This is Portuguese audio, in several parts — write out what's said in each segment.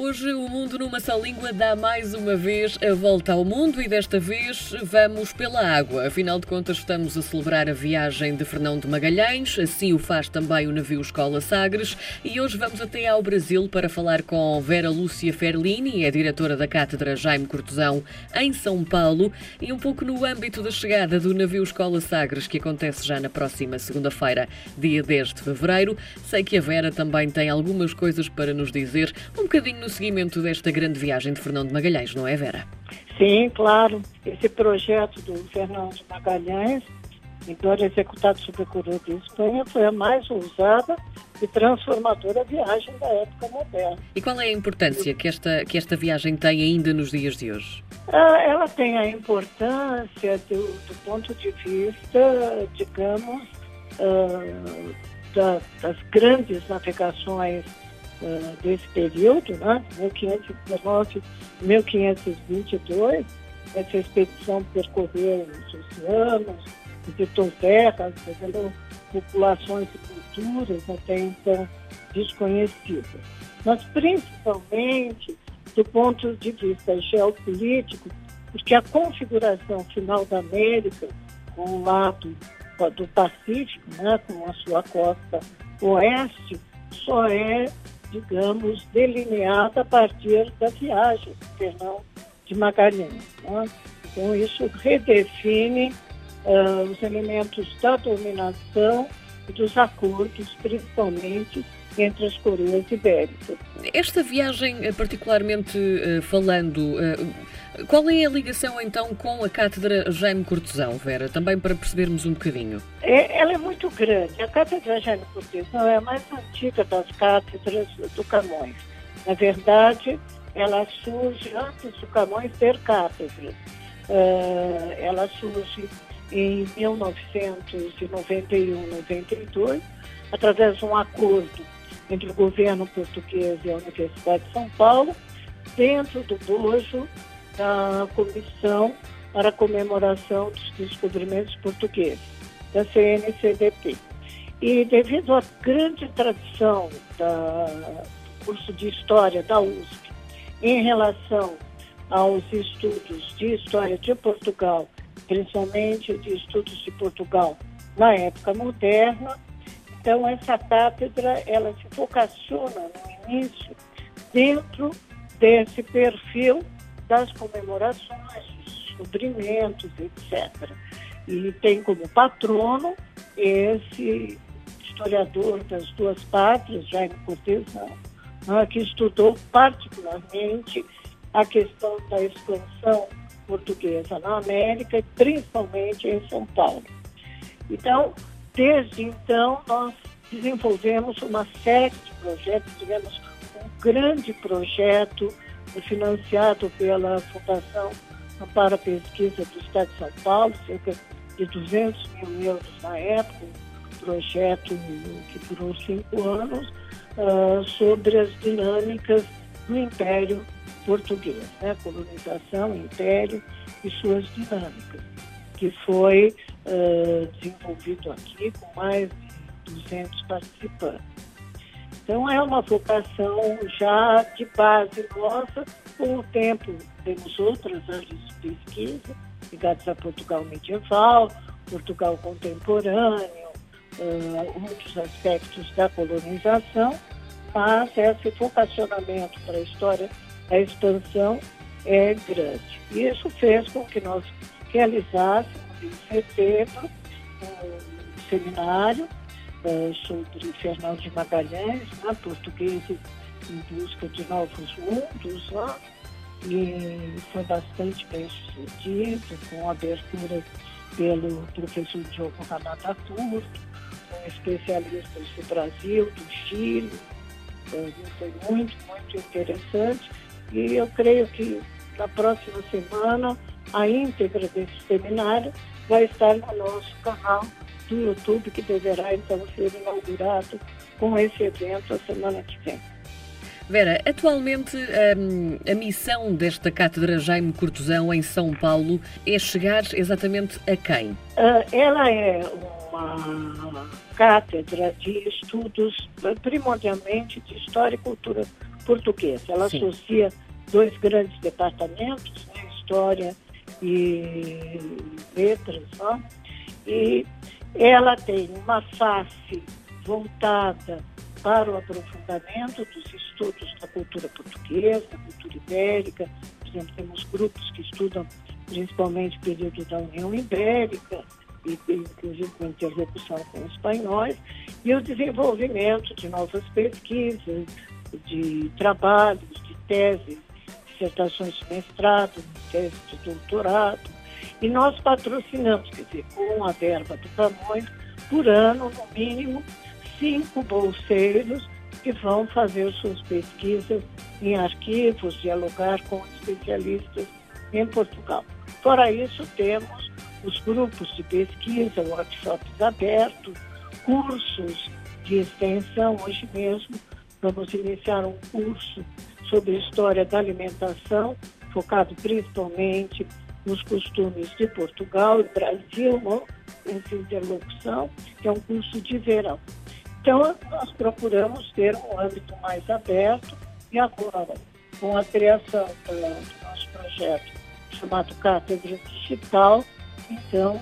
Hoje o Mundo numa só língua dá mais uma vez a volta ao mundo e desta vez vamos pela água. Afinal de contas estamos a celebrar a viagem de Fernão de Magalhães, assim o faz também o navio Escola Sagres e hoje vamos até ao Brasil para falar com Vera Lúcia Ferlini, é diretora da Cátedra Jaime Cortesão em São Paulo e um pouco no âmbito da chegada do navio Escola Sagres que acontece já na próxima segunda-feira, dia 10 de fevereiro. Sei que a Vera também tem algumas coisas para nos dizer, um bocadinho no seguimento desta grande viagem de Fernão de Magalhães, não é, Vera? Sim, claro. Esse projeto do Fernão de Magalhães, embora executado sob a coroa de Espanha, foi a mais ousada e transformadora viagem da época moderna. E qual é a importância que esta, que esta viagem tem ainda nos dias de hoje? Ah, ela tem a importância do, do ponto de vista, digamos, uh, da, das grandes navegações uh, desse período, né? 1519, 1522, essa expedição percorreu os oceanos, visitou terras, fazendo populações e culturas até então desconhecidas. Mas principalmente do ponto de vista geopolítico, porque a configuração final da América, com o lado do Pacífico, né, com a sua costa oeste, só é digamos, delineada a partir da viagem do Fernão de Magalhães. Né? Então, isso redefine uh, os elementos da dominação dos acordos, principalmente entre as coroas ibéricas. Esta viagem, eh, particularmente uh, falando, uh, qual é a ligação então com a Cátedra Jaime Cortesão, Vera? Também para percebermos um bocadinho. É, ela é muito grande. A Cátedra Jaime Cortesão é a mais antiga das cátedras do Camões. Na verdade, ela surge antes do Camões ter cátedra. Ela surge em 1991-92, através de um acordo entre o governo português e a Universidade de São Paulo, dentro do bojo da Comissão para a Comemoração dos Descobrimentos Portugueses, da CNCDP. E devido à grande tradição da, do curso de História da USP em relação aos estudos de História de Portugal, principalmente de estudos de Portugal na época moderna, então, essa cátedra, ela se vocaciona no início dentro desse perfil das comemorações, dos descobrimentos, etc. E tem como patrono esse historiador das duas pátrias, Jaime Cortesão, né, que estudou particularmente a questão da expansão portuguesa na América e principalmente em São Paulo. Então, Desde então, nós desenvolvemos uma série de projetos, tivemos um grande projeto financiado pela Fundação para Pesquisa do Estado de São Paulo, cerca de 200 mil euros na época, um projeto que durou cinco anos, uh, sobre as dinâmicas do Império Português, né? colonização, Império e suas dinâmicas que foi uh, desenvolvido aqui com mais de 200 participantes. Então, é uma vocação já de base nossa. Com o tempo, temos outras áreas de pesquisa ligadas a Portugal medieval, Portugal contemporâneo, uh, outros aspectos da colonização, mas esse vocacionamento para a história, a expansão é grande. Isso fez com que nós realizássemos em setembro um seminário uh, sobre Fernando de Magalhães, né, portugueses em busca de novos mundos, né, e foi bastante bem sucedido, com abertura pelo professor Diogo Ranata Turto, um especialista do Brasil, do Chile, foi muito, muito interessante, e eu creio que na próxima semana a íntegra desse seminário vai estar no nosso canal do YouTube, que deverá então ser inaugurado com esse evento a semana que vem. Vera, atualmente hum, a missão desta Cátedra Jaime Cortesão em São Paulo é chegar exatamente a quem? Uh, ela é uma cátedra de estudos primordialmente de história e cultura português. Ela Sim. associa dois grandes departamentos, né, História e Letras, né? e ela tem uma face voltada para o aprofundamento dos estudos da cultura portuguesa, da cultura ibérica. Por exemplo, temos grupos que estudam principalmente o período da União Ibérica, e, inclusive com interlocução com os espanhóis, e o desenvolvimento de novas pesquisas, de trabalhos, de teses, dissertações de mestrado, teses de doutorado. E nós patrocinamos, quer dizer, com a verba do Camões, por ano, no mínimo, cinco bolseiros que vão fazer suas pesquisas em arquivos, dialogar com especialistas em Portugal. Fora isso, temos os grupos de pesquisa, workshops abertos, cursos de extensão. Hoje mesmo vamos iniciar um curso sobre história da alimentação, focado principalmente nos costumes de Portugal e Brasil, essa interlocução, que é um curso de verão. Então, nós procuramos ter um âmbito mais aberto e agora, com a criação do nosso projeto chamado Cátedra Digital, então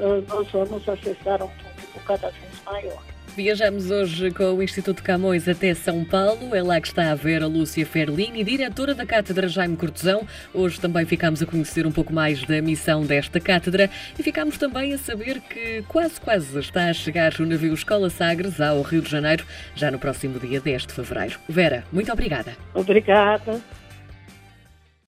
eh, nós vamos acessar um público cada vez maior. Viajamos hoje com o Instituto Camões até São Paulo. É lá que está a ver a Lúcia Ferlini, diretora da Cátedra Jaime Cortesão. Hoje também ficamos a conhecer um pouco mais da missão desta cátedra e ficamos também a saber que quase, quase está a chegar o navio Escola Sagres ao Rio de Janeiro, já no próximo dia 10 de fevereiro. Vera, muito obrigada. Obrigada.